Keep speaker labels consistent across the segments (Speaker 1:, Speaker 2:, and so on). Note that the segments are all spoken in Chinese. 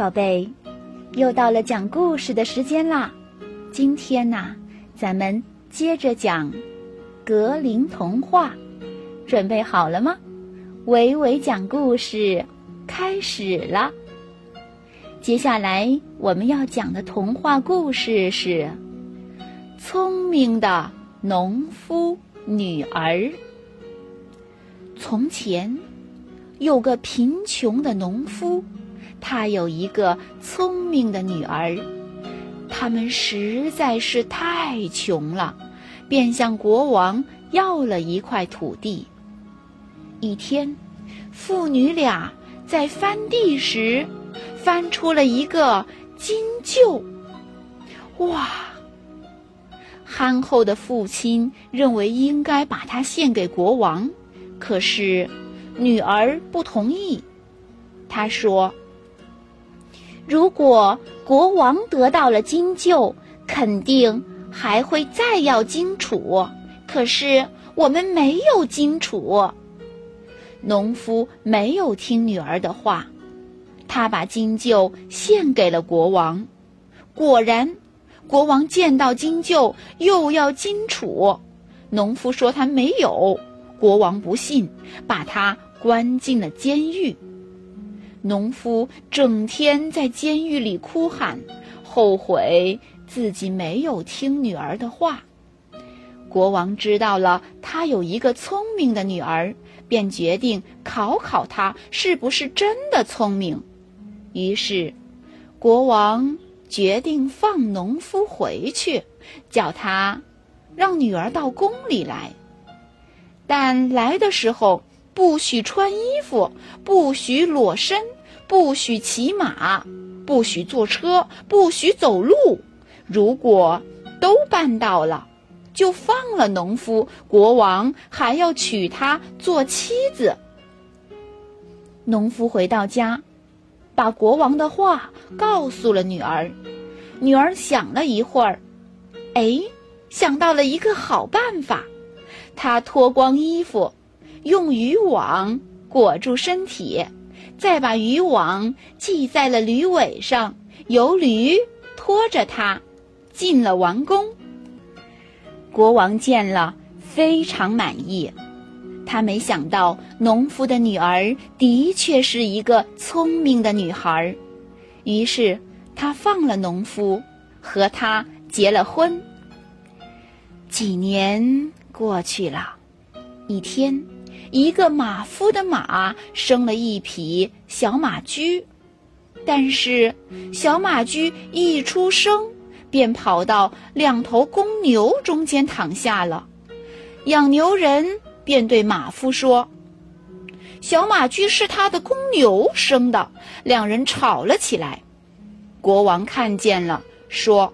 Speaker 1: 宝贝，又到了讲故事的时间啦！今天呢，咱们接着讲格林童话，准备好了吗？伟伟讲故事开始了。接下来我们要讲的童话故事是《聪明的农夫女儿》。从前有个贫穷的农夫。他有一个聪明的女儿，他们实在是太穷了，便向国王要了一块土地。一天，父女俩在翻地时，翻出了一个金臼。哇！憨厚的父亲认为应该把它献给国王，可是女儿不同意。他说。如果国王得到了金臼，肯定还会再要金楚。可是我们没有金楚。农夫没有听女儿的话，他把金臼献给了国王。果然，国王见到金臼又要金楚。农夫说他没有，国王不信，把他关进了监狱。农夫整天在监狱里哭喊，后悔自己没有听女儿的话。国王知道了他有一个聪明的女儿，便决定考考她是不是真的聪明。于是，国王决定放农夫回去，叫他让女儿到宫里来。但来的时候。不许穿衣服，不许裸身，不许骑马，不许坐车，不许走路。如果都办到了，就放了农夫。国王还要娶她做妻子。农夫回到家，把国王的话告诉了女儿。女儿想了一会儿，哎，想到了一个好办法。她脱光衣服。用渔网裹住身体，再把渔网系在了驴尾上，由驴拖着它进了王宫。国王见了非常满意，他没想到农夫的女儿的确是一个聪明的女孩，于是他放了农夫，和她结了婚。几年过去了，一天。一个马夫的马生了一匹小马驹，但是小马驹一出生便跑到两头公牛中间躺下了。养牛人便对马夫说：“小马驹是他的公牛生的。”两人吵了起来。国王看见了，说：“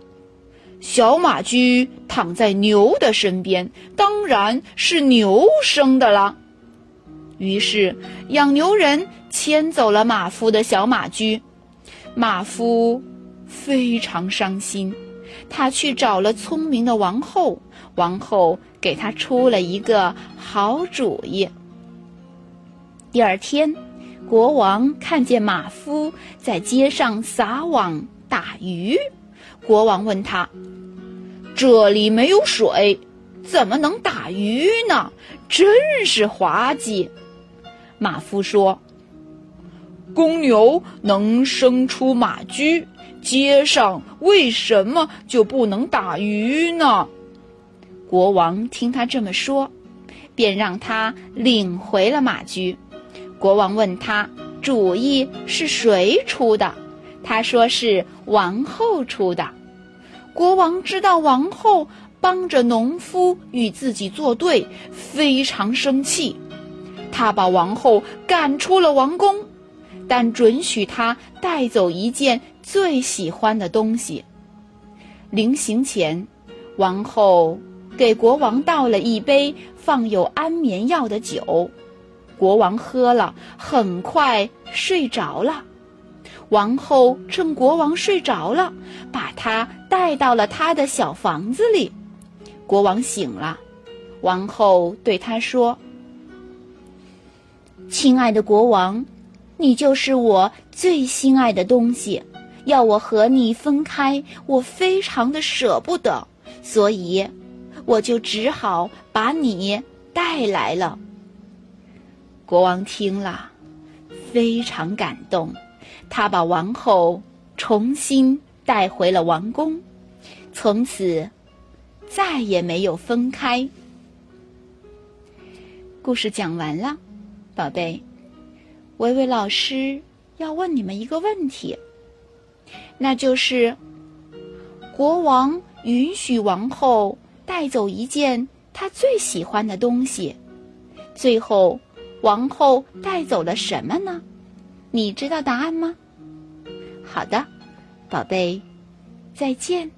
Speaker 1: 小马驹躺在牛的身边，当然是牛生的了。”于是，养牛人牵走了马夫的小马驹，马夫非常伤心。他去找了聪明的王后，王后给他出了一个好主意。第二天，国王看见马夫在街上撒网打鱼，国王问他：“这里没有水，怎么能打鱼呢？真是滑稽！”马夫说：“公牛能生出马驹，街上为什么就不能打鱼呢？”国王听他这么说，便让他领回了马驹。国王问他：“主意是谁出的？”他说：“是王后出的。”国王知道王后帮着农夫与自己作对，非常生气。他把王后赶出了王宫，但准许她带走一件最喜欢的东西。临行前，王后给国王倒了一杯放有安眠药的酒，国王喝了，很快睡着了。王后趁国王睡着了，把他带到了他的小房子里。国王醒了，王后对他说。亲爱的国王，你就是我最心爱的东西，要我和你分开，我非常的舍不得，所以我就只好把你带来了。”国王听了，非常感动，他把王后重新带回了王宫，从此再也没有分开。故事讲完了，宝贝，维维老师要问你们一个问题，那就是：国王允许王后带走一件他最喜欢的东西，最后。王后带走了什么呢？你知道答案吗？好的，宝贝，再见。